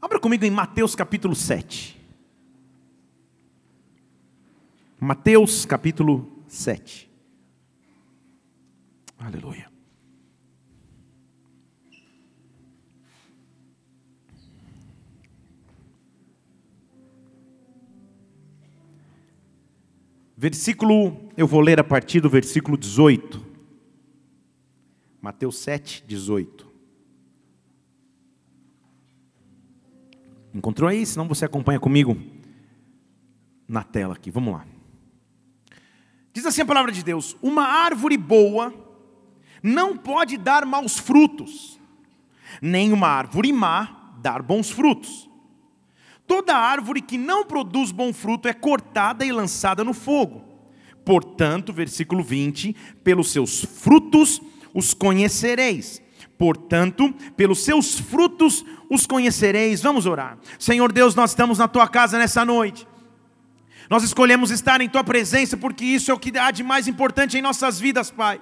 Abra comigo em Mateus capítulo 7. Mateus capítulo 7. Aleluia. Versículo, eu vou ler a partir do versículo 18. Mateus 7, 18. Encontrou aí? Senão você acompanha comigo na tela aqui. Vamos lá. Diz assim a palavra de Deus: Uma árvore boa não pode dar maus frutos, nem uma árvore má dar bons frutos. Toda árvore que não produz bom fruto é cortada e lançada no fogo. Portanto, versículo 20: pelos seus frutos os conhecereis. Portanto, pelos seus frutos os conhecereis. Vamos orar. Senhor Deus, nós estamos na tua casa nessa noite. Nós escolhemos estar em tua presença porque isso é o que há de mais importante em nossas vidas, Pai.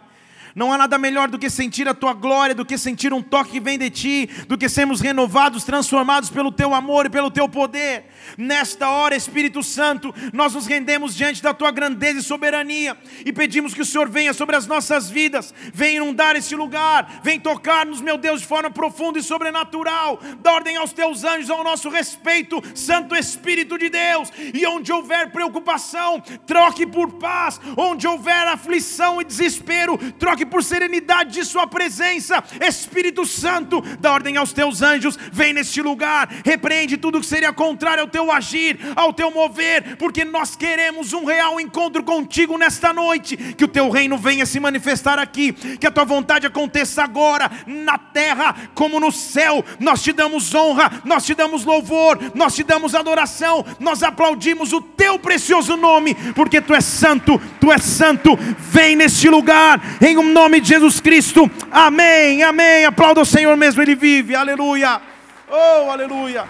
Não há nada melhor do que sentir a tua glória, do que sentir um toque que vem de ti, do que sermos renovados, transformados pelo teu amor e pelo teu poder. Nesta hora, Espírito Santo, nós nos rendemos diante da tua grandeza e soberania e pedimos que o Senhor venha sobre as nossas vidas, venha inundar esse lugar, venha tocar-nos, meu Deus, de forma profunda e sobrenatural. Dá ordem aos teus anjos ao nosso respeito, Santo Espírito de Deus. E onde houver preocupação, troque por paz. Onde houver aflição e desespero, troque por serenidade de Sua presença. Espírito Santo, dá ordem aos teus anjos, vem neste lugar, repreende tudo que seria contrário ao teu agir, ao teu mover, porque nós queremos um real encontro contigo nesta noite. Que o teu reino venha se manifestar aqui, que a tua vontade aconteça agora, na terra como no céu. Nós te damos honra, nós te damos louvor, nós te damos adoração, nós aplaudimos o teu precioso nome, porque tu és santo, tu és santo. Vem neste lugar, em um nome de Jesus Cristo. Amém, amém. Aplauda o Senhor mesmo, Ele vive. Aleluia. Oh, aleluia.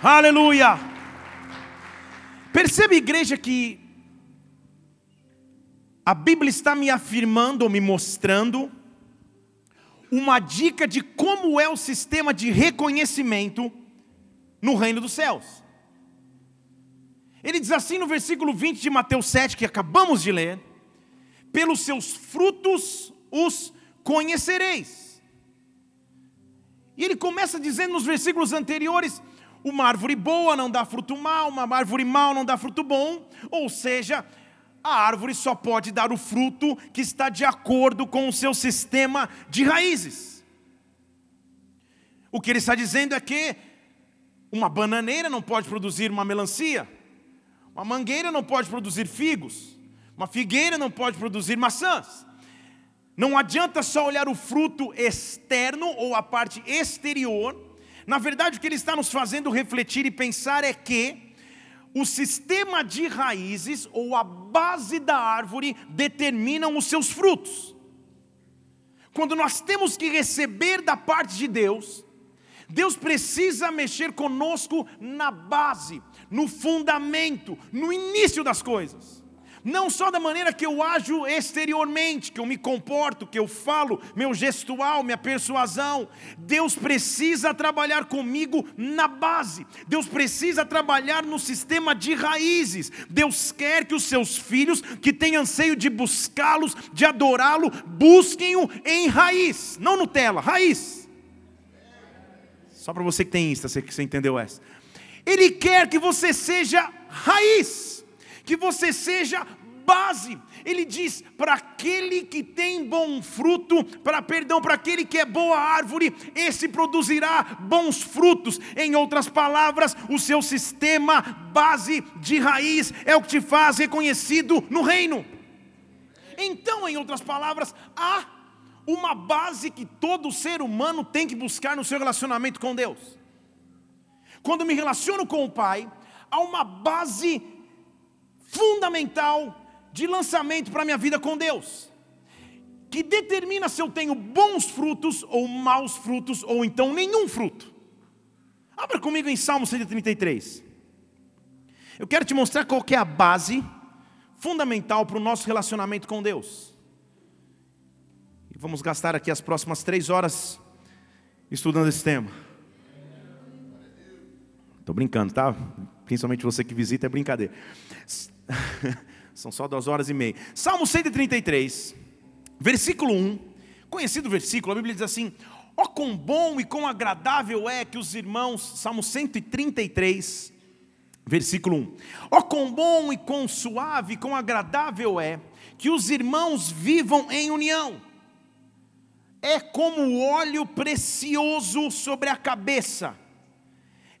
Aleluia. Percebe, igreja, que a Bíblia está me afirmando ou me mostrando uma dica de como é o sistema de reconhecimento no reino dos céus. Ele diz assim no versículo 20 de Mateus 7, que acabamos de ler: pelos seus frutos os conhecereis. E ele começa dizendo nos versículos anteriores: uma árvore boa não dá fruto mal, uma árvore mal não dá fruto bom, ou seja, a árvore só pode dar o fruto que está de acordo com o seu sistema de raízes. O que ele está dizendo é que uma bananeira não pode produzir uma melancia, uma mangueira não pode produzir figos, uma figueira não pode produzir maçãs. Não adianta só olhar o fruto externo ou a parte exterior. Na verdade, o que ele está nos fazendo refletir e pensar é que o sistema de raízes ou a base da árvore determinam os seus frutos. Quando nós temos que receber da parte de Deus, Deus precisa mexer conosco na base, no fundamento, no início das coisas não só da maneira que eu ajo exteriormente, que eu me comporto, que eu falo, meu gestual, minha persuasão. Deus precisa trabalhar comigo na base, Deus precisa trabalhar no sistema de raízes. Deus quer que os seus filhos, que têm anseio de buscá-los, de adorá-lo, busquem-o em raiz, não Nutella, raiz. Só para você que tem Insta, você você entendeu essa. Ele quer que você seja raiz que você seja base. Ele diz: para aquele que tem bom fruto, para perdão, para aquele que é boa árvore, esse produzirá bons frutos. Em outras palavras, o seu sistema base de raiz é o que te faz reconhecido no reino. Então, em outras palavras, há uma base que todo ser humano tem que buscar no seu relacionamento com Deus. Quando me relaciono com o Pai, há uma base fundamental de lançamento para a minha vida com Deus, que determina se eu tenho bons frutos ou maus frutos, ou então nenhum fruto. Abra comigo em Salmo 133. Eu quero te mostrar qual é a base fundamental para o nosso relacionamento com Deus. E vamos gastar aqui as próximas três horas estudando esse tema. Estou brincando, tá? Principalmente você que visita é brincadeira. São só duas horas e meia. Salmo 133, versículo 1. Conhecido versículo, a Bíblia diz assim: Ó oh, quão bom e quão agradável é que os irmãos, Salmo 133, versículo 1. Ó oh, quão bom e quão suave e quão agradável é que os irmãos vivam em união. É como óleo precioso sobre a cabeça.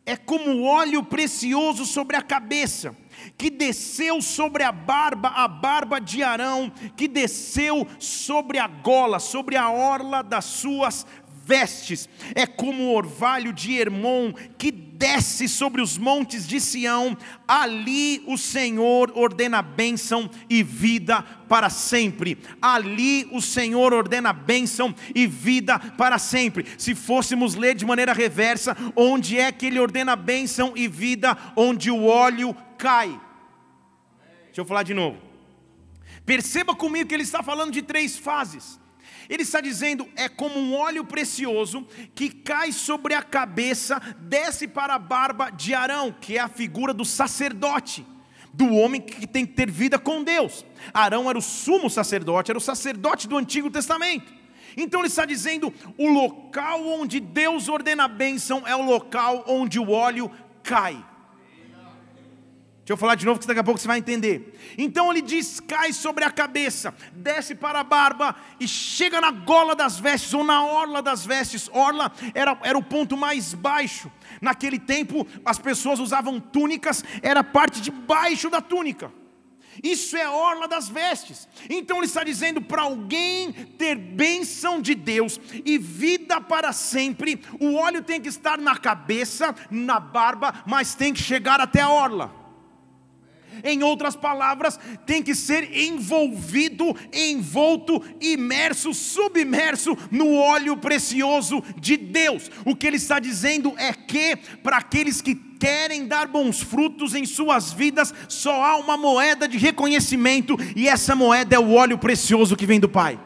É como óleo precioso sobre a cabeça que desceu sobre a barba, a barba de Arão, que desceu sobre a gola, sobre a orla das suas vestes, é como o orvalho de Hermon que desce sobre os montes de Sião, ali o Senhor ordena bênção e vida para sempre. Ali o Senhor ordena bênção e vida para sempre. Se fôssemos ler de maneira reversa, onde é que ele ordena bênção e vida? Onde o óleo cai. Deixa eu falar de novo. Perceba comigo que ele está falando de três fases. Ele está dizendo: é como um óleo precioso que cai sobre a cabeça, desce para a barba de Arão, que é a figura do sacerdote, do homem que tem que ter vida com Deus. Arão era o sumo sacerdote, era o sacerdote do Antigo Testamento. Então ele está dizendo: o local onde Deus ordena a bênção é o local onde o óleo cai. Deixa eu falar de novo que daqui a pouco você vai entender. Então ele diz: cai sobre a cabeça, desce para a barba e chega na gola das vestes ou na orla das vestes. Orla era, era o ponto mais baixo. Naquele tempo as pessoas usavam túnicas, era a parte de baixo da túnica. Isso é orla das vestes. Então ele está dizendo para alguém ter bênção de Deus e vida para sempre, o óleo tem que estar na cabeça, na barba, mas tem que chegar até a orla. Em outras palavras, tem que ser envolvido, envolto, imerso, submerso no óleo precioso de Deus. O que ele está dizendo é que, para aqueles que querem dar bons frutos em suas vidas, só há uma moeda de reconhecimento, e essa moeda é o óleo precioso que vem do Pai.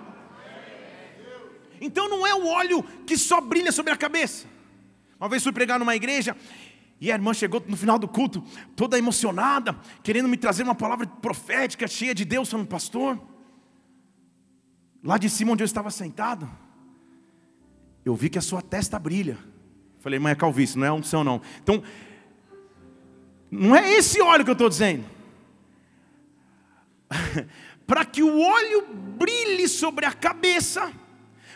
Então não é o óleo que só brilha sobre a cabeça. Uma vez fui pregar numa igreja e a irmã chegou no final do culto, toda emocionada, querendo me trazer uma palavra profética, cheia de Deus, falando, pastor, lá de cima onde eu estava sentado, eu vi que a sua testa brilha. Falei, irmã, é calvície, não é unção não. Então, não é esse óleo que eu estou dizendo. Para que o óleo brilhe sobre a cabeça,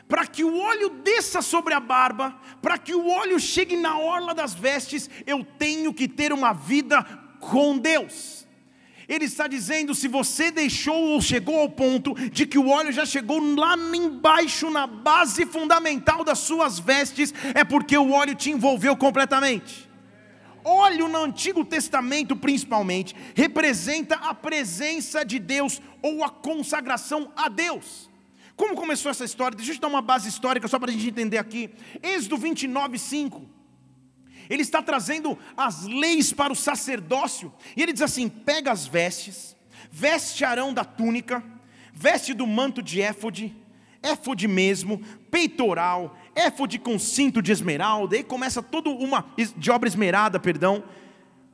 para que o óleo desça sobre a barba, para que o óleo chegue na orla das vestes, eu tenho que ter uma vida com Deus. Ele está dizendo: se você deixou ou chegou ao ponto de que o óleo já chegou lá embaixo, na base fundamental das suas vestes, é porque o óleo te envolveu completamente. Óleo no Antigo Testamento, principalmente, representa a presença de Deus ou a consagração a Deus. Como começou essa história? Deixa eu te dar uma base histórica só para a gente entender aqui. Êxodo 29, 5. Ele está trazendo as leis para o sacerdócio. E ele diz assim: pega as vestes, veste Arão da túnica, veste do manto de éfode, éfode mesmo, peitoral, éfode com cinto de esmeralda. E começa toda uma de obra esmerada, perdão.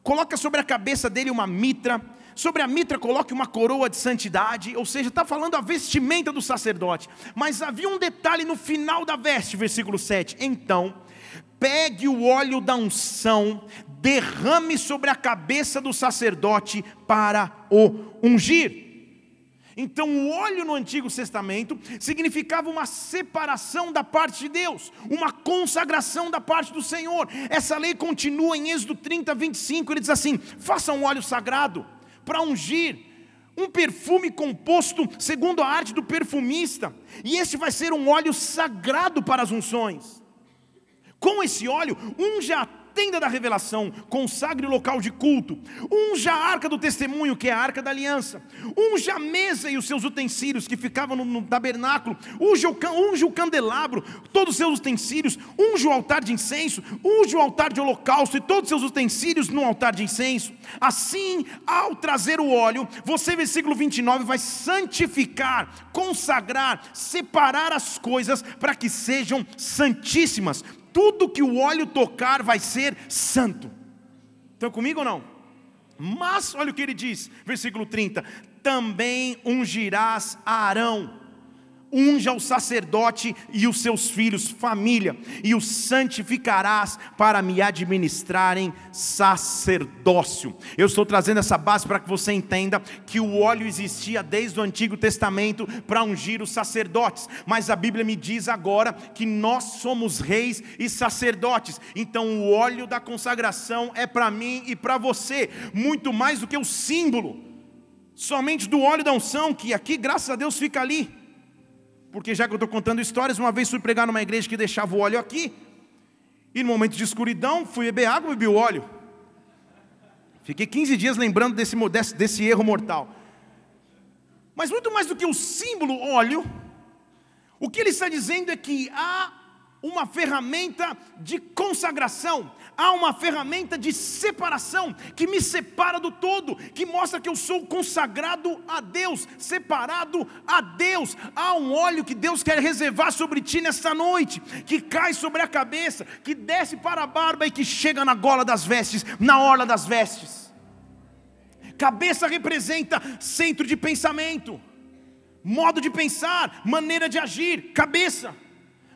Coloca sobre a cabeça dele uma mitra sobre a mitra coloque uma coroa de santidade, ou seja, está falando a vestimenta do sacerdote. Mas havia um detalhe no final da veste, versículo 7. Então, pegue o óleo da unção, derrame sobre a cabeça do sacerdote para o ungir. Então, o óleo no Antigo Testamento significava uma separação da parte de Deus, uma consagração da parte do Senhor. Essa lei continua em Êxodo 30, 25. Ele diz assim: faça um óleo sagrado para ungir, um perfume composto segundo a arte do perfumista, e este vai ser um óleo sagrado para as unções. Com esse óleo, unja a tenda da revelação, consagre o local de culto, unja a arca do testemunho, que é a arca da aliança, unja a mesa e os seus utensílios que ficavam no, no tabernáculo, unja o, unja o candelabro, todos os seus utensílios, unja o altar de incenso, unja o altar de holocausto e todos os seus utensílios no altar de incenso. Assim, ao trazer o óleo, você, versículo 29, vai santificar, consagrar, separar as coisas para que sejam santíssimas tudo que o óleo tocar vai ser santo. Estão comigo ou não? Mas, olha o que ele diz, versículo 30: também ungirás Arão unja o sacerdote e os seus filhos, família, e os santificarás para me administrarem sacerdócio. Eu estou trazendo essa base para que você entenda que o óleo existia desde o Antigo Testamento para ungir os sacerdotes, mas a Bíblia me diz agora que nós somos reis e sacerdotes, então o óleo da consagração é para mim e para você, muito mais do que o símbolo, somente do óleo da unção, que aqui, graças a Deus, fica ali porque já que eu estou contando histórias, uma vez fui pregar numa igreja que deixava o óleo aqui, e no momento de escuridão, fui beber água e bebi o óleo. Fiquei 15 dias lembrando desse, desse, desse erro mortal. Mas muito mais do que o símbolo óleo, o que ele está dizendo é que há uma ferramenta de consagração, há uma ferramenta de separação que me separa do todo, que mostra que eu sou consagrado a Deus, separado a Deus. Há um óleo que Deus quer reservar sobre ti nesta noite, que cai sobre a cabeça, que desce para a barba e que chega na gola das vestes, na orla das vestes. Cabeça representa centro de pensamento, modo de pensar, maneira de agir, cabeça.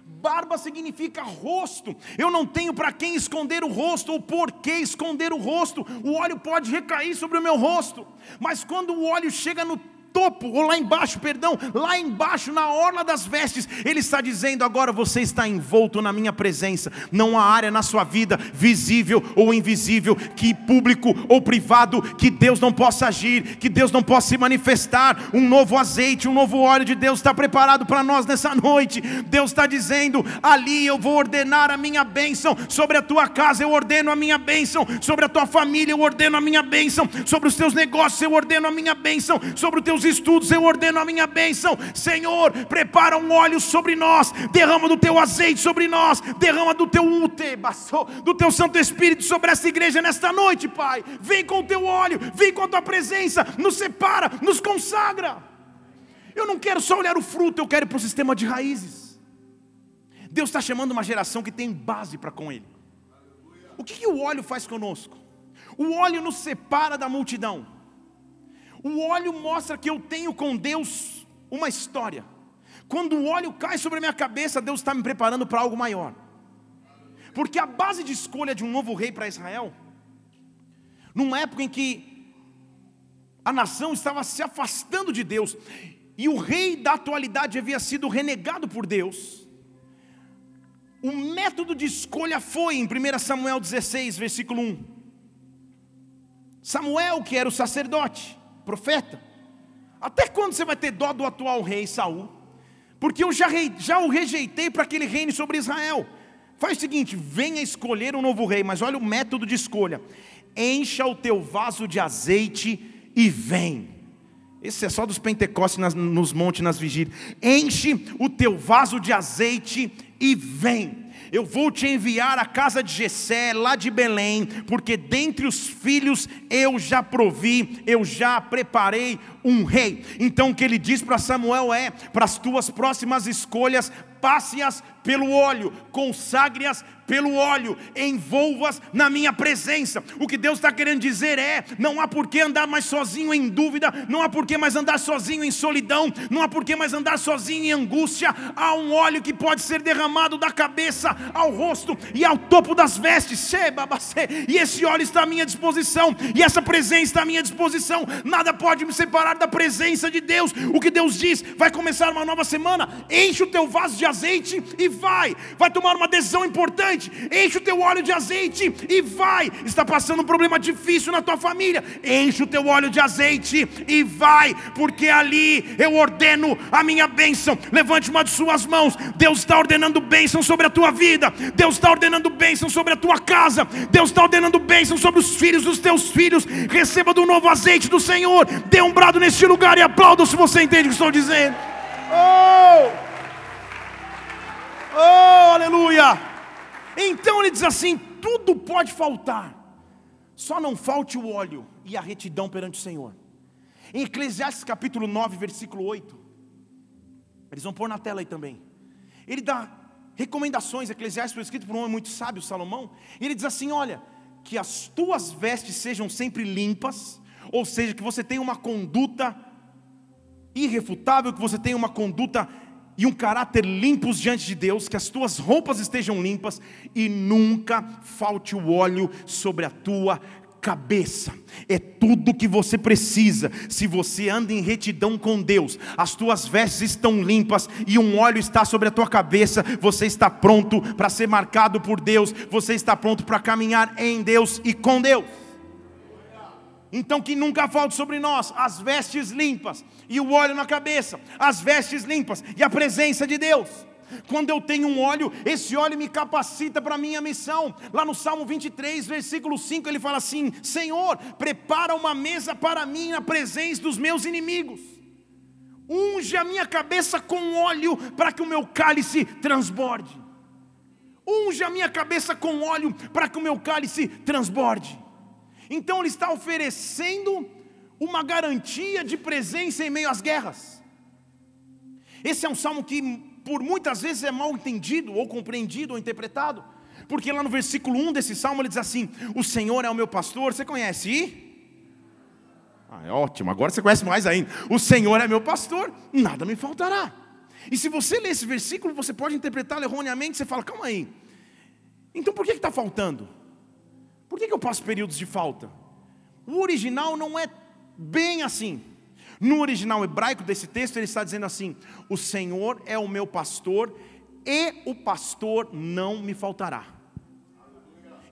Barba significa rosto. Eu não tenho para quem esconder o rosto ou por que esconder o rosto. O óleo pode recair sobre o meu rosto, mas quando o óleo chega no topo, ou lá embaixo, perdão, lá embaixo, na orla das vestes, Ele está dizendo: agora você está envolto na minha presença. Não há área na sua vida, visível ou invisível, que público ou privado, que Deus não possa agir, que Deus não possa se manifestar. Um novo azeite, um novo óleo de Deus está preparado para nós nessa noite. Deus está dizendo: ali eu vou ordenar a minha bênção sobre a tua casa, eu ordeno a minha bênção sobre a tua família, eu ordeno a minha bênção sobre os teus negócios, eu ordeno a minha bênção sobre os teus estudos, eu ordeno a minha bênção. Senhor, prepara um óleo sobre nós, derrama do teu azeite sobre nós, derrama do teu do teu Santo Espírito sobre essa igreja nesta noite, Pai. Vem com o teu óleo, vem com a tua presença, nos separa, nos consagra. Eu não quero só olhar o fruto, eu quero ir para o sistema de raízes. Deus está chamando uma geração que tem base para com Ele. O que, que o óleo faz conosco? O óleo nos separa da multidão. O óleo mostra que eu tenho com Deus uma história. Quando o óleo cai sobre a minha cabeça, Deus está me preparando para algo maior. Porque a base de escolha de um novo rei para Israel, numa época em que a nação estava se afastando de Deus, e o rei da atualidade havia sido renegado por Deus, o método de escolha foi em 1 Samuel 16, versículo 1. Samuel, que era o sacerdote, profeta. Até quando você vai ter dó do atual rei Saul? Porque eu já, já o rejeitei para que ele reine sobre Israel. Faz o seguinte: venha escolher um novo rei, mas olha o método de escolha. Encha o teu vaso de azeite e vem. Esse é só dos Pentecostes nas, nos montes, nas vigílias. Enche o teu vaso de azeite e vem eu vou te enviar à casa de Jessé, lá de Belém, porque dentre os filhos eu já provi, eu já preparei um rei. Então o que ele diz para Samuel é: para as tuas próximas escolhas, passe-as pelo óleo, consagre-as pelo óleo, envolvas na minha presença. O que Deus está querendo dizer é: não há por que andar mais sozinho em dúvida, não há por que mais andar sozinho em solidão, não há por que mais andar sozinho em angústia. Há um óleo que pode ser derramado da cabeça ao rosto e ao topo das vestes, e esse óleo está à minha disposição, e essa presença está à minha disposição. Nada pode me separar da presença de Deus. O que Deus diz: vai começar uma nova semana, enche o teu vaso de azeite e vai, vai tomar uma decisão importante, enche o teu óleo de azeite e vai. Está passando um problema difícil na tua família, enche o teu óleo de azeite e vai, porque ali eu ordeno a minha bênção. Levante uma de suas mãos, Deus está ordenando bênção sobre a tua vida, Deus está ordenando bênção sobre a tua casa, Deus está ordenando bênção sobre os filhos dos teus filhos. Receba do novo azeite do Senhor, dê um brado neste lugar e aplauda se você entende o que estou dizendo. Oh! Oh, aleluia! Então ele diz assim: tudo pode faltar, só não falte o óleo e a retidão perante o Senhor. Em Eclesiastes capítulo 9, versículo 8, eles vão pôr na tela aí também. Ele dá recomendações, Eclesiastes foi escrito por um homem muito sábio, Salomão, e ele diz assim: olha, que as tuas vestes sejam sempre limpas, ou seja, que você tenha uma conduta irrefutável, que você tenha uma conduta e um caráter limpos diante de Deus, que as tuas roupas estejam limpas e nunca falte o óleo sobre a tua cabeça. É tudo que você precisa. Se você anda em retidão com Deus, as tuas vestes estão limpas e um óleo está sobre a tua cabeça, você está pronto para ser marcado por Deus, você está pronto para caminhar em Deus e com Deus. Então que nunca falte sobre nós as vestes limpas e o óleo na cabeça, as vestes limpas e a presença de Deus. Quando eu tenho um óleo, esse óleo me capacita para a minha missão. Lá no Salmo 23, versículo 5, ele fala assim: Senhor, prepara uma mesa para mim na presença dos meus inimigos. Unge a minha cabeça com óleo para que o meu cálice transborde. Unge a minha cabeça com óleo para que o meu cálice transborde. Então ele está oferecendo uma garantia de presença em meio às guerras. Esse é um salmo que por muitas vezes é mal entendido, ou compreendido, ou interpretado, porque lá no versículo 1 desse salmo ele diz assim: O Senhor é o meu pastor, você conhece? E? Ah, é ótimo, agora você conhece mais ainda. O Senhor é meu pastor, nada me faltará. E se você ler esse versículo, você pode interpretá-lo erroneamente, você fala, calma aí. Então por que está faltando? Por que, que eu passo períodos de falta? O original não é bem assim. No original hebraico desse texto, ele está dizendo assim: O Senhor é o meu pastor e o pastor não me faltará.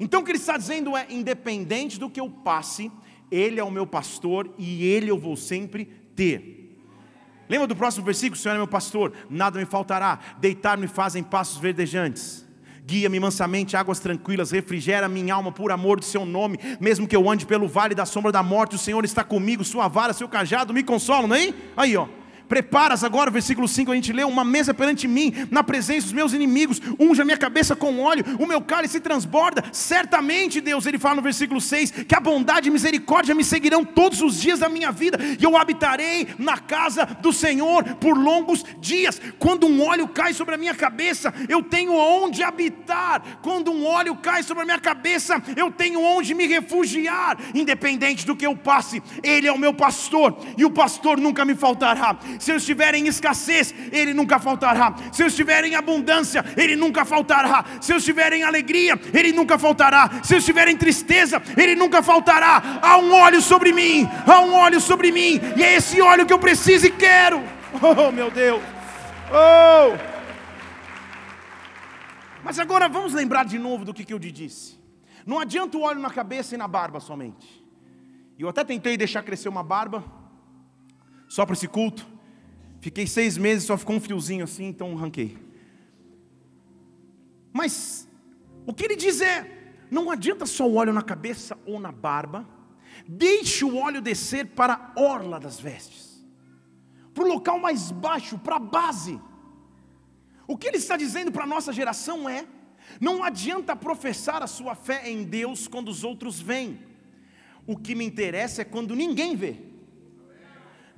Então o que ele está dizendo é: independente do que eu passe, Ele é o meu pastor e Ele eu vou sempre ter. Lembra do próximo versículo? O Senhor é meu pastor, nada me faltará, deitar-me fazem passos verdejantes. Guia-me mansamente, águas tranquilas, refrigera minha alma por amor do seu nome. Mesmo que eu ande pelo vale da sombra da morte, o Senhor está comigo, sua vara, seu cajado me consolam, não é? Aí, ó. Preparas agora, versículo 5, a gente lê, uma mesa perante mim, na presença dos meus inimigos, unja minha cabeça com óleo, o meu cálice transborda. Certamente, Deus, ele fala no versículo 6, que a bondade e misericórdia me seguirão todos os dias da minha vida, e eu habitarei na casa do Senhor por longos dias. Quando um óleo cai sobre a minha cabeça, eu tenho onde habitar. Quando um óleo cai sobre a minha cabeça, eu tenho onde me refugiar, independente do que eu passe. Ele é o meu pastor, e o pastor nunca me faltará se eu estiver em escassez, Ele nunca faltará. Se eu estiver em abundância, Ele nunca faltará. Se eu estiver em alegria, Ele nunca faltará. Se eu estiver em tristeza, Ele nunca faltará. Há um óleo sobre mim, há um óleo sobre mim, e é esse óleo que eu preciso e quero. Oh, meu Deus. Oh. Mas agora vamos lembrar de novo do que, que eu te disse. Não adianta o óleo na cabeça e na barba somente. Eu até tentei deixar crescer uma barba, só para esse culto. Fiquei seis meses, só ficou um fiozinho assim, então ranquei. Mas o que ele diz é: não adianta só o óleo na cabeça ou na barba, deixe o óleo descer para a orla das vestes, para o local mais baixo, para a base. O que ele está dizendo para a nossa geração é: não adianta professar a sua fé em Deus quando os outros vêm, o que me interessa é quando ninguém vê.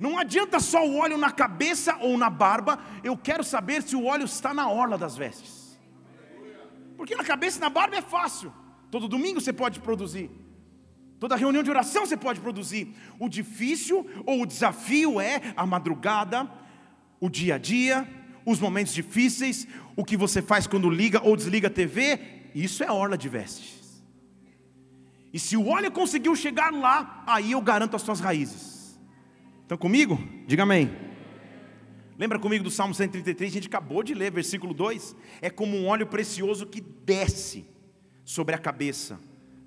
Não adianta só o óleo na cabeça ou na barba, eu quero saber se o óleo está na orla das vestes. Porque na cabeça e na barba é fácil. Todo domingo você pode produzir. Toda reunião de oração você pode produzir. O difícil ou o desafio é a madrugada, o dia a dia, os momentos difíceis, o que você faz quando liga ou desliga a TV. Isso é orla de vestes. E se o óleo conseguiu chegar lá, aí eu garanto as suas raízes. Estão comigo? Diga amém. Lembra comigo do Salmo 133? A gente acabou de ler, versículo 2. É como um óleo precioso que desce sobre a cabeça,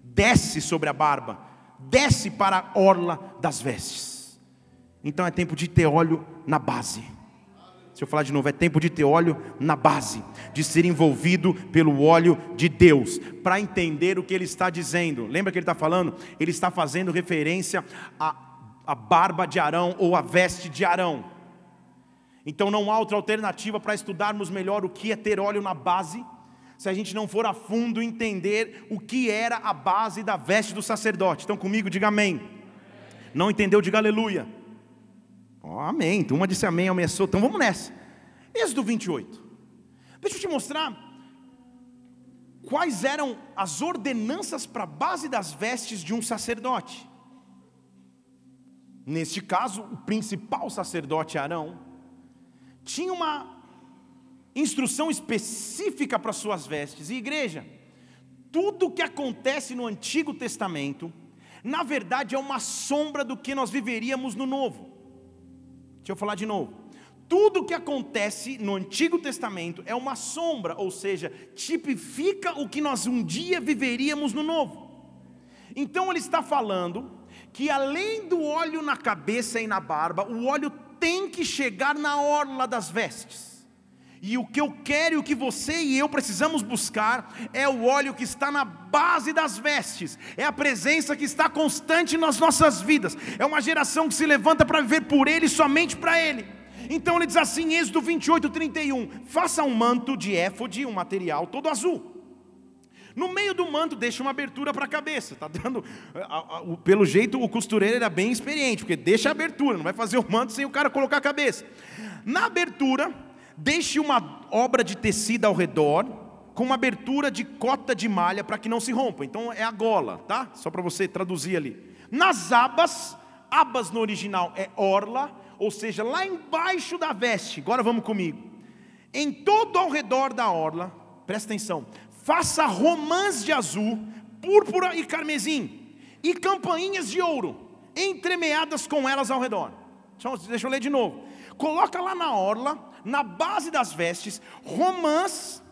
desce sobre a barba, desce para a orla das vestes. Então é tempo de ter óleo na base. Se eu falar de novo, é tempo de ter óleo na base, de ser envolvido pelo óleo de Deus, para entender o que ele está dizendo. Lembra que ele está falando? Ele está fazendo referência a a barba de Arão ou a veste de Arão. Então não há outra alternativa para estudarmos melhor o que é ter óleo na base, se a gente não for a fundo entender o que era a base da veste do sacerdote. Então comigo, diga amém. Não entendeu, diga aleluia. Oh, amém. Então, uma disse amém, ameaçou. Então vamos nessa. Êxodo 28. Deixa eu te mostrar quais eram as ordenanças para a base das vestes de um sacerdote. Neste caso, o principal sacerdote Arão tinha uma instrução específica para suas vestes. E igreja, tudo que acontece no Antigo Testamento, na verdade é uma sombra do que nós viveríamos no Novo. Deixa eu falar de novo. Tudo que acontece no Antigo Testamento é uma sombra, ou seja, tipifica o que nós um dia viveríamos no Novo. Então ele está falando que além do óleo na cabeça e na barba, o óleo tem que chegar na orla das vestes. E o que eu quero e o que você e eu precisamos buscar é o óleo que está na base das vestes, é a presença que está constante nas nossas vidas, é uma geração que se levanta para viver por Ele, somente para Ele. Então ele diz assim, Êxodo 28, 31: Faça um manto de éfode, um material todo azul. No meio do manto deixa uma abertura para a cabeça. Tá dando, pelo jeito o costureiro era bem experiente, porque deixa a abertura, não vai fazer o manto sem o cara colocar a cabeça. Na abertura, deixe uma obra de tecido ao redor, com uma abertura de cota de malha para que não se rompa. Então é a gola, tá? Só para você traduzir ali. Nas abas, abas no original é orla, ou seja, lá embaixo da veste, agora vamos comigo. Em todo ao redor da orla, presta atenção, faça romãs de azul, púrpura e carmesim, e campainhas de ouro, entremeadas com elas ao redor. Deixa eu ler de novo. Coloca lá na orla, na base das vestes, romãs,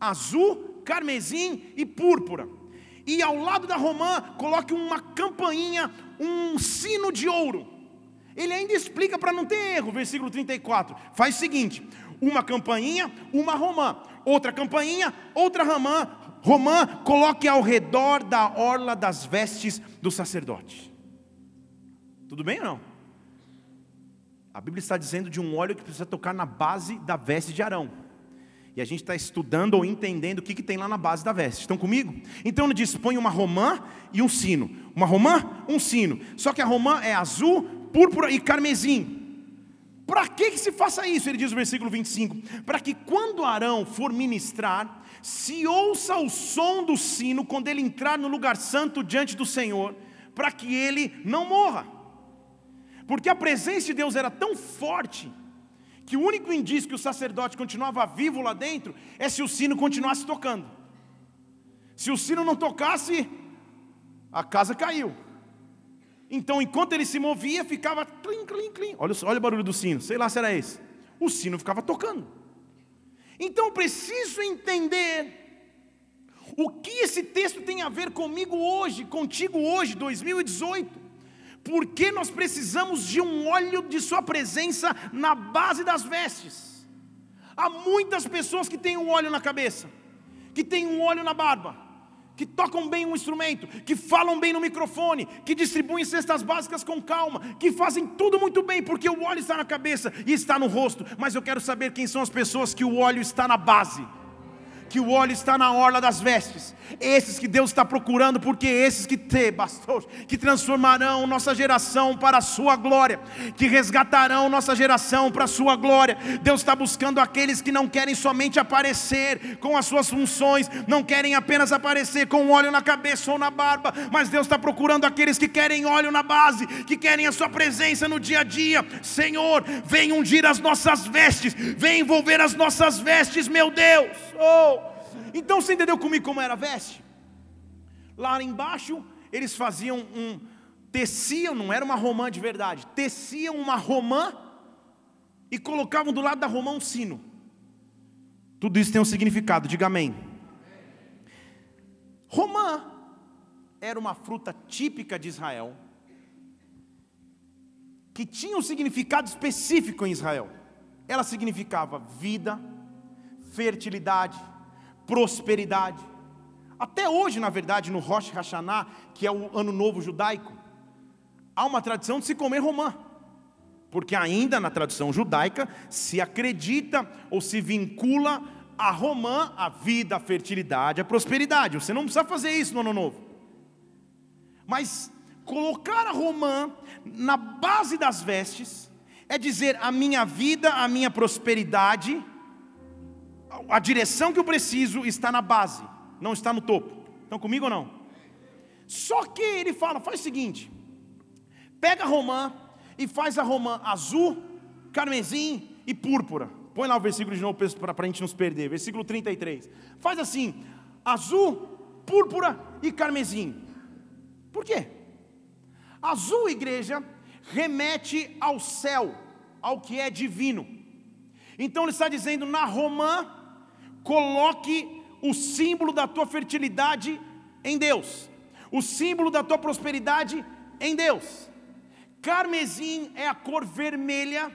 azul, carmesim e púrpura. E ao lado da romã, coloque uma campainha, um sino de ouro ele ainda explica para não ter erro, versículo 34. Faz o seguinte: uma campainha, uma romã, outra campainha, outra romã, romã, coloque ao redor da orla das vestes do sacerdote. Tudo bem ou não? A Bíblia está dizendo de um óleo que precisa tocar na base da veste de Arão. E a gente está estudando ou entendendo o que, que tem lá na base da veste. Estão comigo? Então ele diz: põe uma romã e um sino. Uma romã, um sino. Só que a romã é azul, púrpura e carmesim. Para que, que se faça isso? Ele diz no versículo 25: Para que quando Arão for ministrar, se ouça o som do sino quando ele entrar no lugar santo diante do Senhor, para que ele não morra. Porque a presença de Deus era tão forte, que o único indício que o sacerdote continuava vivo lá dentro é se o sino continuasse tocando. Se o sino não tocasse, a casa caiu. Então, enquanto ele se movia, ficava clim, clim, clim. Olha, olha o barulho do sino, sei lá se era esse. O sino ficava tocando. Então, preciso entender o que esse texto tem a ver comigo hoje, contigo hoje, 2018. Porque nós precisamos de um óleo de Sua presença na base das vestes. Há muitas pessoas que têm um óleo na cabeça, que têm um óleo na barba que tocam bem um instrumento, que falam bem no microfone, que distribuem cestas básicas com calma, que fazem tudo muito bem, porque o óleo está na cabeça e está no rosto. Mas eu quero saber quem são as pessoas que o óleo está na base que o óleo está na orla das vestes. Esses que Deus está procurando, porque esses que te, bastou, que transformarão nossa geração para a sua glória, que resgatarão nossa geração para a sua glória. Deus está buscando aqueles que não querem somente aparecer com as suas funções, não querem apenas aparecer com óleo na cabeça ou na barba, mas Deus está procurando aqueles que querem óleo na base, que querem a sua presença no dia a dia. Senhor, vem ungir as nossas vestes, vem envolver as nossas vestes, meu Deus. Oh! Então você entendeu comigo como era a veste? Lá embaixo eles faziam um teciam, não era uma romã de verdade, teciam uma romã e colocavam do lado da romã um sino. Tudo isso tem um significado, diga amém. Romã era uma fruta típica de Israel, que tinha um significado específico em Israel. Ela significava vida, fertilidade, prosperidade. Até hoje, na verdade, no Rosh Hashanah, que é o ano novo judaico, há uma tradição de se comer romã. Porque ainda na tradição judaica se acredita ou se vincula a romã a vida, a fertilidade, a prosperidade. Você não precisa fazer isso no ano novo. Mas colocar a romã na base das vestes é dizer a minha vida, a minha prosperidade a direção que eu preciso está na base. não está no topo. Estão comigo ou não? Só que ele fala: faz o seguinte, pega a romã e faz a romã azul, carmesim e púrpura. Põe lá o versículo de novo para a gente nos perder. Versículo 33. Faz assim: azul, púrpura e carmesim. Por quê? Azul, igreja, remete ao céu, ao que é divino. Então ele está dizendo: na romã, coloque o símbolo da tua fertilidade em Deus, o símbolo da tua prosperidade em Deus. Carmesim é a cor vermelha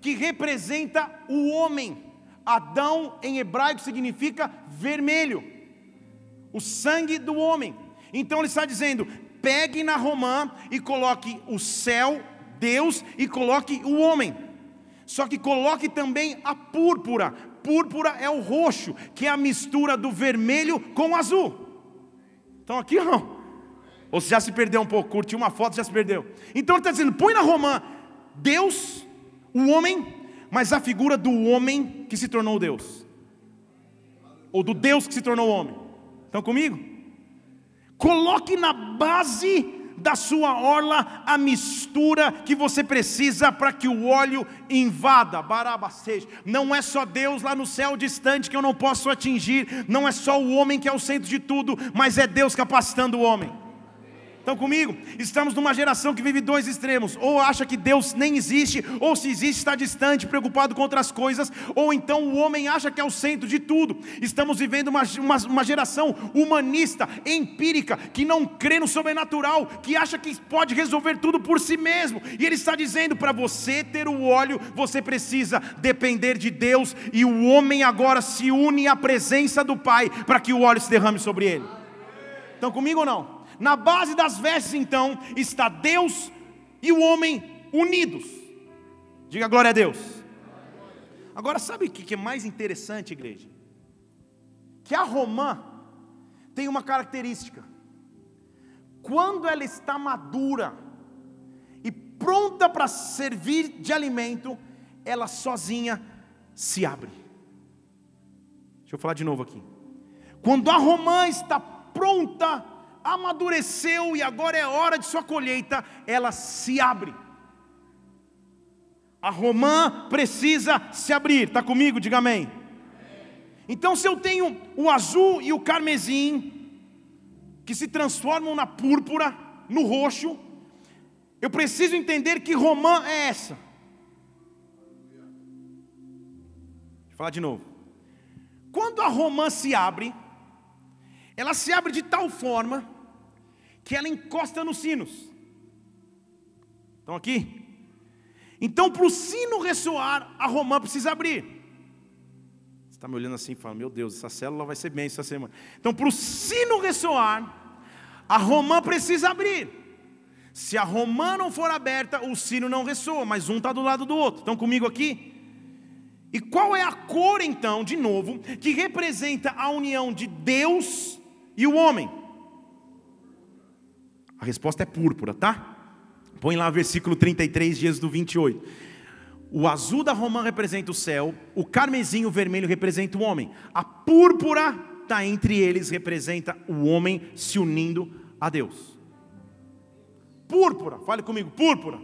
que representa o homem. Adão em hebraico significa vermelho, o sangue do homem. Então ele está dizendo: pegue na romã e coloque o céu, Deus, e coloque o homem. Só que coloque também a púrpura. Púrpura é o roxo, que é a mistura do vermelho com o azul. Então aqui não. Ou se já se perdeu um pouco, curtiu uma foto, já se perdeu. Então ele está dizendo: põe na romã Deus, o homem, mas a figura do homem que se tornou Deus, ou do Deus que se tornou homem. Estão comigo? Coloque na base da sua orla a mistura que você precisa para que o óleo invada. Barabaseja. Não é só Deus lá no céu distante que eu não posso atingir, não é só o homem que é o centro de tudo, mas é Deus capacitando o homem. Estão comigo? Estamos numa geração que vive dois extremos: ou acha que Deus nem existe, ou se existe está distante, preocupado com outras coisas, ou então o homem acha que é o centro de tudo. Estamos vivendo uma, uma, uma geração humanista, empírica, que não crê no sobrenatural, que acha que pode resolver tudo por si mesmo. E ele está dizendo: para você ter o óleo, você precisa depender de Deus, e o homem agora se une à presença do Pai para que o óleo se derrame sobre ele. Estão comigo ou não? Na base das vestes, então, está Deus e o homem unidos. Diga glória a Deus. Agora, sabe o que é mais interessante, igreja? Que a romã tem uma característica. Quando ela está madura e pronta para servir de alimento, ela sozinha se abre. Deixa eu falar de novo aqui. Quando a romã está pronta amadureceu e agora é hora de sua colheita, ela se abre. A romã precisa se abrir, está comigo? Diga amém. Então, se eu tenho o azul e o carmesim, que se transformam na púrpura, no roxo, eu preciso entender que romã é essa. Deixa eu falar de novo. Quando a romã se abre, ela se abre de tal forma que ela encosta nos sinos. Estão aqui? Então, para o sino ressoar, a romã precisa abrir. Você está me olhando assim e fala: Meu Deus, essa célula vai ser bem essa semana. Então, para o sino ressoar, a romã precisa abrir. Se a romã não for aberta, o sino não ressoa, mas um está do lado do outro. Estão comigo aqui? E qual é a cor, então, de novo, que representa a união de Deus e o homem? A resposta é púrpura, tá? Põe lá versículo 33 dias do 28. O azul da romã representa o céu, o carmesim, o vermelho representa o homem. A púrpura está entre eles, representa o homem se unindo a Deus. Púrpura, fale comigo, púrpura.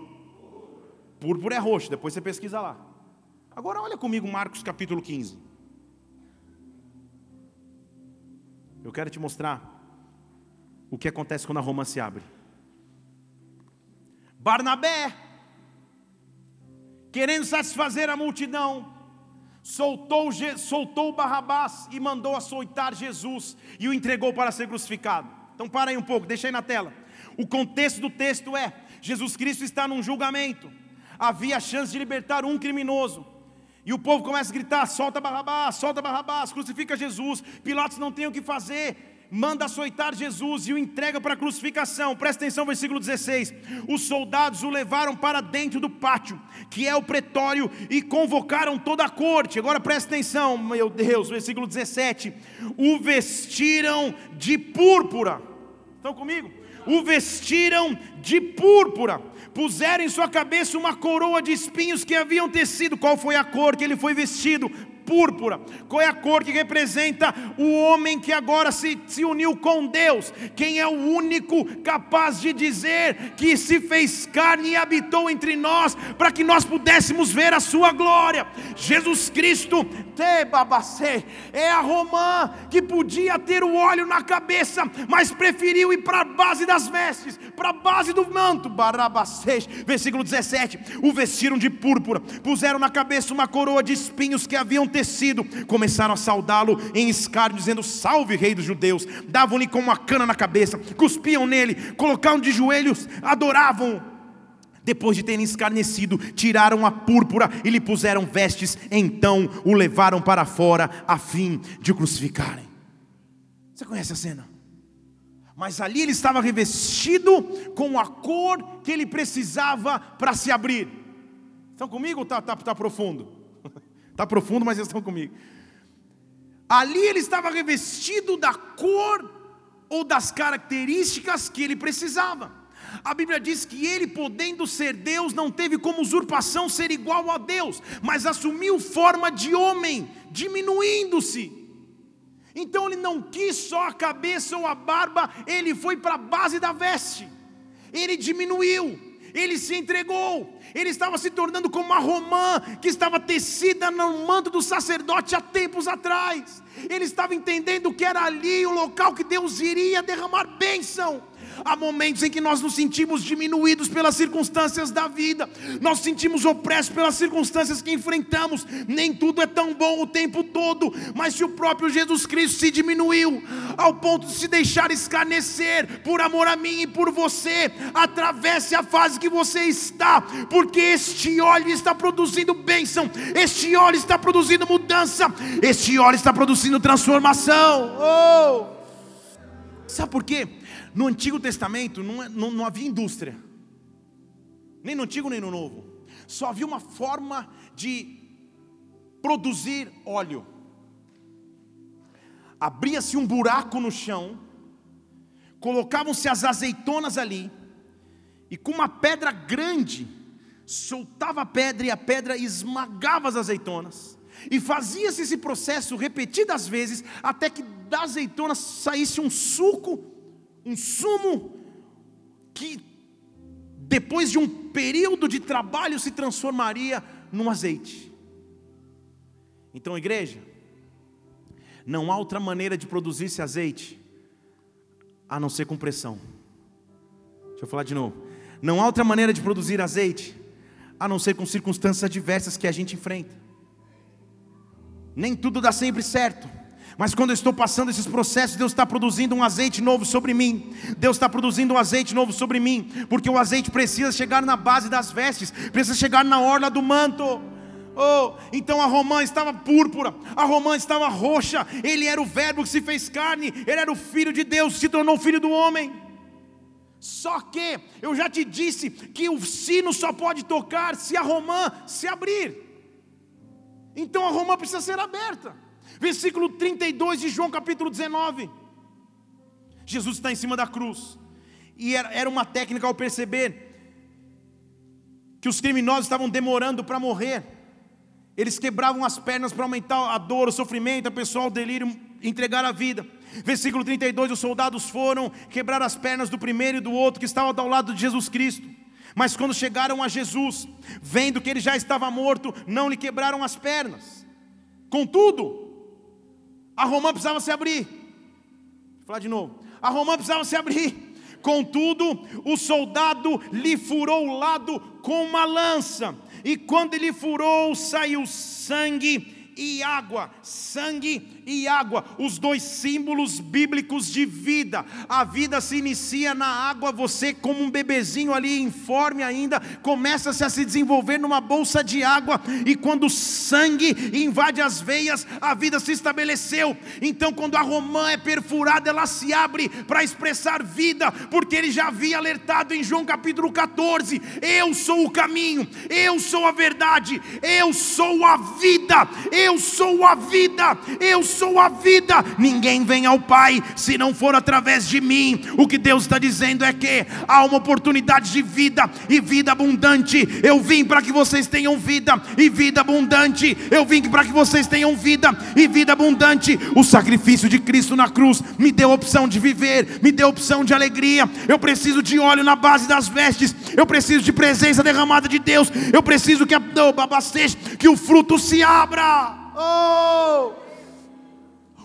Púrpura é roxo, depois você pesquisa lá. Agora olha comigo Marcos capítulo 15. Eu quero te mostrar o que acontece quando a Roma se abre. Barnabé, querendo satisfazer a multidão, soltou, soltou Barrabás e mandou açoitar Jesus e o entregou para ser crucificado. Então para aí um pouco, deixa aí na tela. O contexto do texto é: Jesus Cristo está num julgamento. Havia chance de libertar um criminoso. E o povo começa a gritar: solta Barrabás, solta Barrabás, crucifica Jesus. Pilatos não tem o que fazer manda açoitar Jesus e o entrega para a crucificação. Presta atenção, versículo 16. Os soldados o levaram para dentro do pátio, que é o pretório, e convocaram toda a corte. Agora presta atenção, meu Deus, versículo 17. O vestiram de púrpura. Estão comigo? O vestiram de púrpura puseram em sua cabeça uma coroa de espinhos que haviam tecido. Qual foi a cor que ele foi vestido? Púrpura. Qual é a cor que representa o homem que agora se, se uniu com Deus? Quem é o único capaz de dizer que se fez carne e habitou entre nós, para que nós pudéssemos ver a sua glória? Jesus Cristo, te babacei, é a romã que podia ter o óleo na cabeça, mas preferiu ir para a base das vestes, para a base do manto. Barabacês, versículo 17: o vestiram de púrpura, puseram na cabeça uma coroa de espinhos que haviam tecido, começaram a saudá-lo em escárnio, dizendo: Salve, Rei dos Judeus! Davam-lhe com uma cana na cabeça, cuspiam nele, colocavam de joelhos, adoravam. Depois de terem escarnecido, tiraram a púrpura e lhe puseram vestes, então o levaram para fora a fim de crucificarem. Você conhece a cena? Mas ali ele estava revestido com a cor que ele precisava para se abrir. Estão comigo ou está tá, tá profundo? Está profundo, mas eles estão comigo. Ali ele estava revestido da cor ou das características que ele precisava. A Bíblia diz que ele, podendo ser Deus, não teve como usurpação ser igual a Deus, mas assumiu forma de homem, diminuindo-se então ele não quis só a cabeça ou a barba, ele foi para a base da veste. Ele diminuiu, ele se entregou, ele estava se tornando como uma romã que estava tecida no manto do sacerdote há tempos atrás. Ele estava entendendo que era ali o local que Deus iria derramar bênção. Há momentos em que nós nos sentimos diminuídos pelas circunstâncias da vida, nós sentimos opressos pelas circunstâncias que enfrentamos. Nem tudo é tão bom o tempo todo, mas se o próprio Jesus Cristo se diminuiu ao ponto de se deixar escarnecer por amor a mim e por você, atravesse a fase que você está, porque este óleo está produzindo bênção, este óleo está produzindo mudança, este óleo está produzindo transformação. Oh! Sabe por quê? No Antigo Testamento não, é, não, não havia indústria, nem no Antigo nem no Novo, só havia uma forma de produzir óleo. Abria-se um buraco no chão, colocavam-se as azeitonas ali, e com uma pedra grande, soltava a pedra e a pedra esmagava as azeitonas. E fazia-se esse processo repetidas vezes, até que da azeitona saísse um suco um sumo que depois de um período de trabalho se transformaria num azeite. Então, igreja, não há outra maneira de produzir esse azeite a não ser com pressão. Deixa eu falar de novo. Não há outra maneira de produzir azeite a não ser com circunstâncias adversas que a gente enfrenta. Nem tudo dá sempre certo. Mas quando eu estou passando esses processos, Deus está produzindo um azeite novo sobre mim. Deus está produzindo um azeite novo sobre mim, porque o azeite precisa chegar na base das vestes, precisa chegar na orla do manto. Oh, então a romã estava púrpura, a romã estava roxa. Ele era o Verbo que se fez carne, ele era o Filho de Deus, se tornou filho do homem. Só que eu já te disse que o sino só pode tocar se a romã se abrir. Então a romã precisa ser aberta. Versículo 32 de João capítulo 19. Jesus está em cima da cruz. E era uma técnica ao perceber que os criminosos estavam demorando para morrer. Eles quebravam as pernas para aumentar a dor, o sofrimento, a pessoa, o delírio, entregar a vida. Versículo 32: os soldados foram quebrar as pernas do primeiro e do outro que estava ao lado de Jesus Cristo. Mas quando chegaram a Jesus, vendo que ele já estava morto, não lhe quebraram as pernas. Contudo, a romã precisava se abrir. Vou falar de novo. A romã precisava se abrir. Contudo, o soldado lhe furou o lado com uma lança, e quando ele furou, saiu sangue e água, sangue e água, os dois símbolos bíblicos de vida. A vida se inicia na água, você, como um bebezinho ali, informe ainda, começa-se a se desenvolver numa bolsa de água, e quando o sangue invade as veias, a vida se estabeleceu. Então, quando a romã é perfurada, ela se abre para expressar vida, porque ele já havia alertado em João capítulo 14: Eu sou o caminho, eu sou a verdade, eu sou a vida, eu sou a vida, eu sou a vida, ninguém vem ao Pai se não for através de mim. O que Deus está dizendo é que há uma oportunidade de vida e vida abundante. Eu vim para que vocês tenham vida e vida abundante. Eu vim para que vocês tenham vida e vida abundante. O sacrifício de Cristo na cruz me deu opção de viver, me deu opção de alegria. Eu preciso de óleo na base das vestes, eu preciso de presença derramada de Deus. Eu preciso que, a, que o fruto se abra. Oh!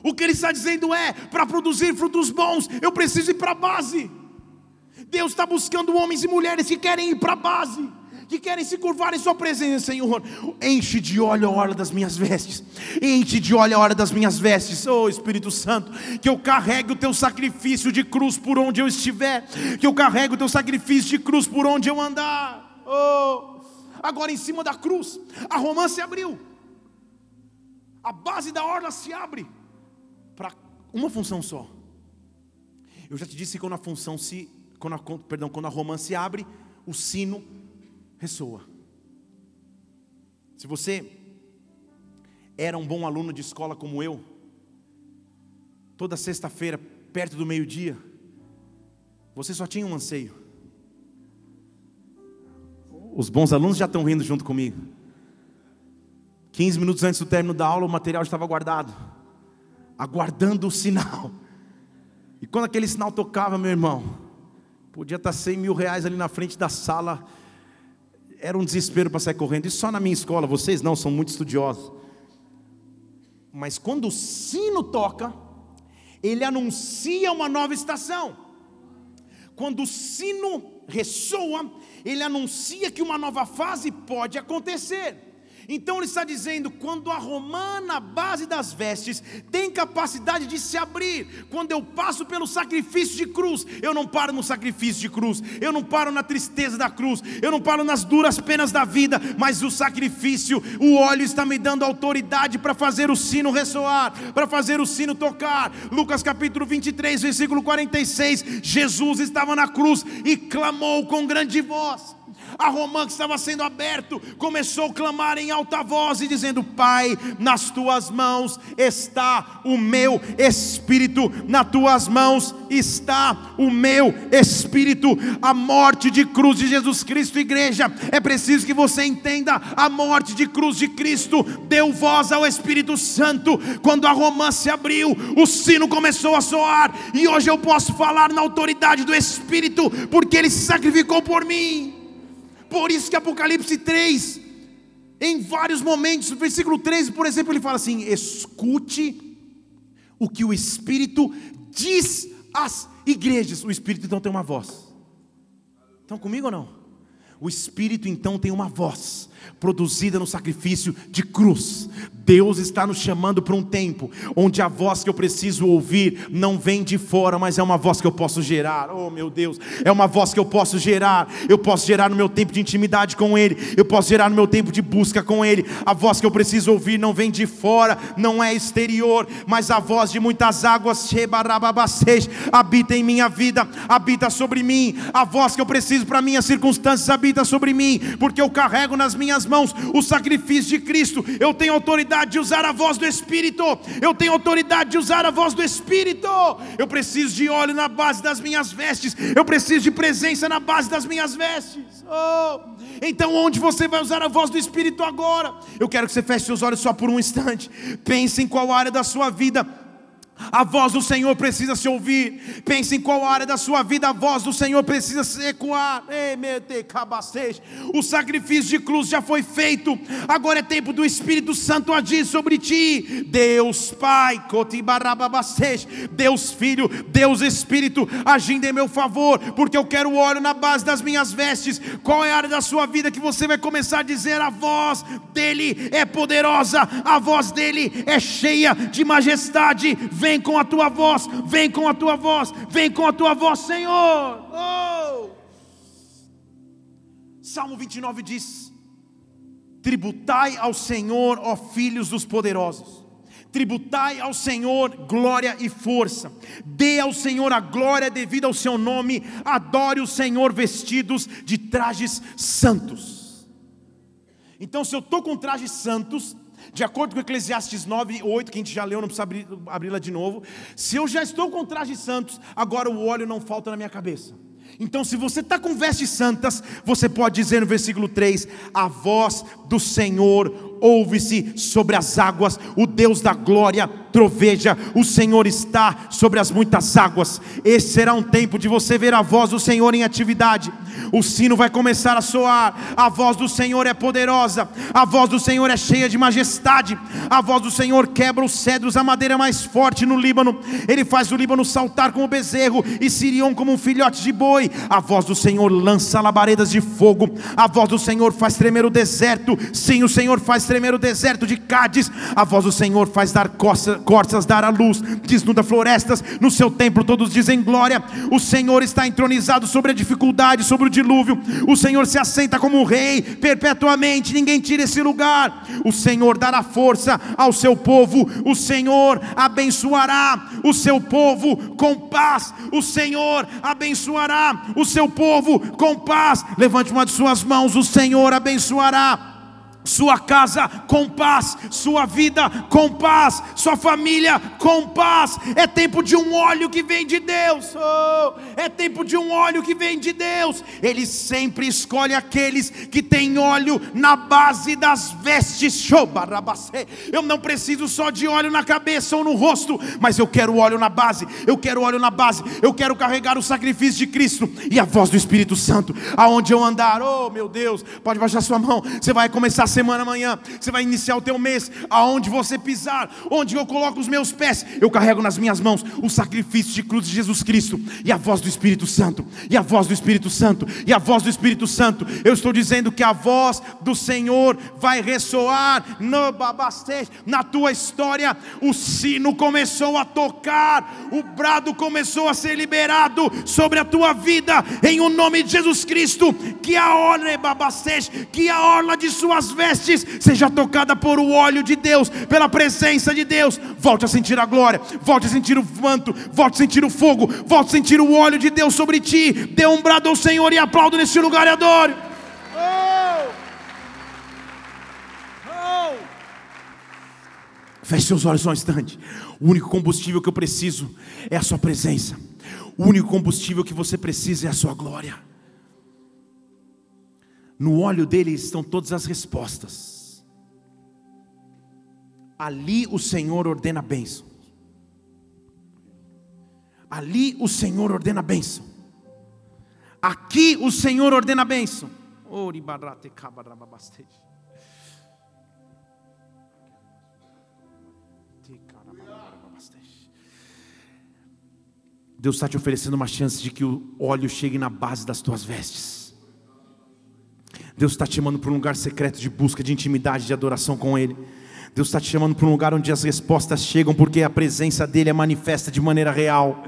O que ele está dizendo é: para produzir frutos bons, eu preciso ir para a base. Deus está buscando homens e mulheres que querem ir para a base que querem se curvar em Sua presença, Senhor. Enche de óleo a hora das minhas vestes, enche de óleo a hora das minhas vestes, oh Espírito Santo, que eu carregue o Teu sacrifício de cruz por onde eu estiver, que eu carregue o Teu sacrifício de cruz por onde eu andar, oh. Agora em cima da cruz, a romã se abriu, a base da orla se abre para uma função só. Eu já te disse que quando a função se, quando a, perdão, quando a romã se abre, o sino ressoa. Se você era um bom aluno de escola como eu, toda sexta-feira, perto do meio-dia, você só tinha um anseio. Os bons alunos já estão rindo junto comigo. 15 minutos antes do término da aula, o material estava guardado, aguardando o sinal. E quando aquele sinal tocava, meu irmão, podia estar 100 mil reais ali na frente da sala era um desespero para sair correndo. Isso só na minha escola, vocês não, são muito estudiosos. Mas quando o sino toca, ele anuncia uma nova estação. Quando o sino ressoa, ele anuncia que uma nova fase pode acontecer. Então ele está dizendo: quando a romã na base das vestes tem capacidade de se abrir, quando eu passo pelo sacrifício de cruz, eu não paro no sacrifício de cruz, eu não paro na tristeza da cruz, eu não paro nas duras penas da vida, mas o sacrifício, o óleo está me dando autoridade para fazer o sino ressoar, para fazer o sino tocar. Lucas capítulo 23, versículo 46: Jesus estava na cruz e clamou com grande voz a romã que estava sendo aberto começou a clamar em alta voz e dizendo: Pai, nas tuas mãos está o meu espírito, nas tuas mãos está o meu espírito. A morte de cruz de Jesus Cristo, igreja, é preciso que você entenda: a morte de cruz de Cristo deu voz ao Espírito Santo. Quando a romã se abriu, o sino começou a soar, e hoje eu posso falar na autoridade do Espírito, porque ele se sacrificou por mim. Por isso que Apocalipse 3, em vários momentos, no versículo 13, por exemplo, ele fala assim: escute o que o Espírito diz às igrejas. O Espírito então tem uma voz. Estão comigo ou não? O Espírito então tem uma voz produzida no sacrifício de cruz. Deus está nos chamando para um tempo onde a voz que eu preciso ouvir não vem de fora, mas é uma voz que eu posso gerar. Oh, meu Deus, é uma voz que eu posso gerar. Eu posso gerar no meu tempo de intimidade com Ele, eu posso gerar no meu tempo de busca com Ele. A voz que eu preciso ouvir não vem de fora, não é exterior, mas a voz de muitas águas habita em minha vida, habita sobre mim. A voz que eu preciso para minhas circunstâncias habita sobre mim, porque eu carrego nas minhas mãos o sacrifício de Cristo. Eu tenho autoridade de usar a voz do Espírito. Eu tenho autoridade de usar a voz do Espírito. Eu preciso de óleo na base das minhas vestes. Eu preciso de presença na base das minhas vestes. Oh. Então, onde você vai usar a voz do Espírito agora? Eu quero que você feche seus olhos só por um instante. Pense em qual área da sua vida a voz do Senhor precisa se ouvir. Pense em qual área da sua vida a voz do Senhor precisa se ecoar. O sacrifício de cruz já foi feito. Agora é tempo do Espírito Santo agir sobre ti. Deus Pai, Deus Filho, Deus Espírito, agindo em meu favor, porque eu quero óleo na base das minhas vestes. Qual é a área da sua vida que você vai começar a dizer a voz dele é poderosa, a voz dele é cheia de majestade. Vem Vem com a tua voz, vem com a tua voz, vem com a tua voz, Senhor. Oh! Salmo 29 diz: Tributai ao Senhor, ó filhos dos poderosos. Tributai ao Senhor glória e força. Dê ao Senhor a glória devida ao seu nome. Adore o Senhor vestidos de trajes santos. Então, se eu estou com trajes santos, De acordo com Eclesiastes 9, 8, que a gente já leu, não precisa abri-la de novo. Se eu já estou com trajes santos, agora o óleo não falta na minha cabeça. Então, se você está com vestes santas, você pode dizer no versículo 3: A voz do Senhor ouve-se sobre as águas, o Deus da glória troveja, o Senhor está sobre as muitas águas. Esse será um tempo de você ver a voz do Senhor em atividade. O sino vai começar a soar, a voz do Senhor é poderosa, a voz do Senhor é cheia de majestade, a voz do Senhor quebra os cedros, a madeira mais forte no Líbano, ele faz o Líbano saltar como bezerro e Sirion como um filhote de boi. A voz do Senhor lança labaredas de fogo, a voz do Senhor faz tremer o deserto, sim, o Senhor faz tremer o deserto de Cádiz. A voz do Senhor faz dar corças, dar a luz, desnuda florestas. No seu templo todos dizem glória. O Senhor está entronizado sobre a dificuldade, sobre o dilúvio. O Senhor se assenta como um rei perpetuamente. Ninguém tira esse lugar. O Senhor dará força ao seu povo. O Senhor abençoará o seu povo com paz. O Senhor abençoará o seu povo com paz. Levante uma de suas mãos. O Senhor abençoará sua casa com paz, sua vida com paz, sua família com paz. É tempo de um óleo que vem de Deus. Oh, é tempo de um óleo que vem de Deus. Ele sempre escolhe aqueles que têm óleo na base das vestes. Eu não preciso só de óleo na cabeça ou no rosto, mas eu quero óleo na base. Eu quero óleo na base. Eu quero carregar o sacrifício de Cristo e a voz do Espírito Santo aonde eu andar. Oh, meu Deus, pode baixar sua mão. Você vai começar a semana amanhã, você vai iniciar o teu mês, aonde você pisar, onde eu coloco os meus pés, eu carrego nas minhas mãos o sacrifício de cruz de Jesus Cristo, e a voz do Espírito Santo, e a voz do Espírito Santo, e a voz do Espírito Santo, eu estou dizendo que a voz do Senhor vai ressoar no na tua história, o sino começou a tocar, o brado começou a ser liberado sobre a tua vida, em o nome de Jesus Cristo, que a orla, que a orla de suas vestes seja tocada por o óleo de Deus, pela presença de Deus. Volte a sentir a glória, volte a sentir o manto, volte a sentir o fogo, volte a sentir o óleo de Deus sobre ti. Dê um brado ao Senhor e aplaudo neste lugar e adore. Oh! Feche seus olhos só um instante. O único combustível que eu preciso é a Sua presença. O único combustível que você precisa é a Sua glória. No óleo dele estão todas as respostas. Ali o Senhor ordena bênção. Ali o Senhor ordena bênção. Aqui o Senhor ordena bênção. Deus está te oferecendo uma chance de que o óleo chegue na base das tuas vestes. Deus está te chamando para um lugar secreto de busca, de intimidade, de adoração com Ele. Deus está te chamando para um lugar onde as respostas chegam, porque a presença dEle é manifesta de maneira real.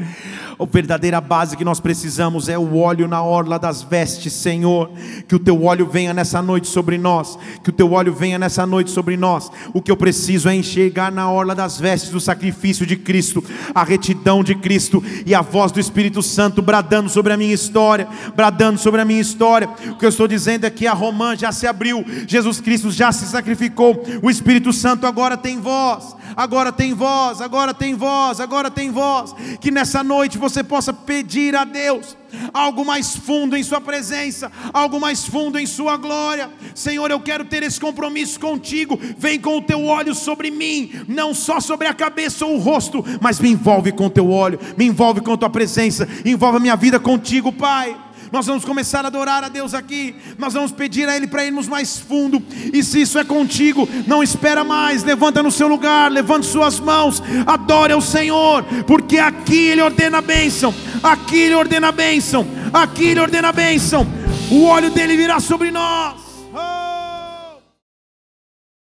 A verdadeira base que nós precisamos é o óleo na orla das vestes, Senhor. Que o teu óleo venha nessa noite sobre nós. Que o teu óleo venha nessa noite sobre nós. O que eu preciso é enxergar na orla das vestes do sacrifício de Cristo, a retidão de Cristo e a voz do Espírito Santo bradando sobre a minha história, bradando sobre a minha história. O que eu estou dizendo é que a romã já se abriu, Jesus Cristo já se sacrificou, o Espírito Santo Santo agora tem voz, agora tem voz, agora tem voz, agora tem voz. Que nessa noite você possa pedir a Deus algo mais fundo em Sua presença, algo mais fundo em Sua glória. Senhor, eu quero ter esse compromisso contigo. Vem com o teu olho sobre mim, não só sobre a cabeça ou o rosto, mas me envolve com o teu olho, me envolve com a tua presença, envolve a minha vida contigo, Pai nós vamos começar a adorar a Deus aqui, nós vamos pedir a Ele para irmos mais fundo, e se isso é contigo, não espera mais, levanta no seu lugar, levante suas mãos, adore ao Senhor, porque aqui Ele ordena a bênção, aqui Ele ordena a bênção, aqui Ele ordena a bênção, o óleo dele virá sobre nós.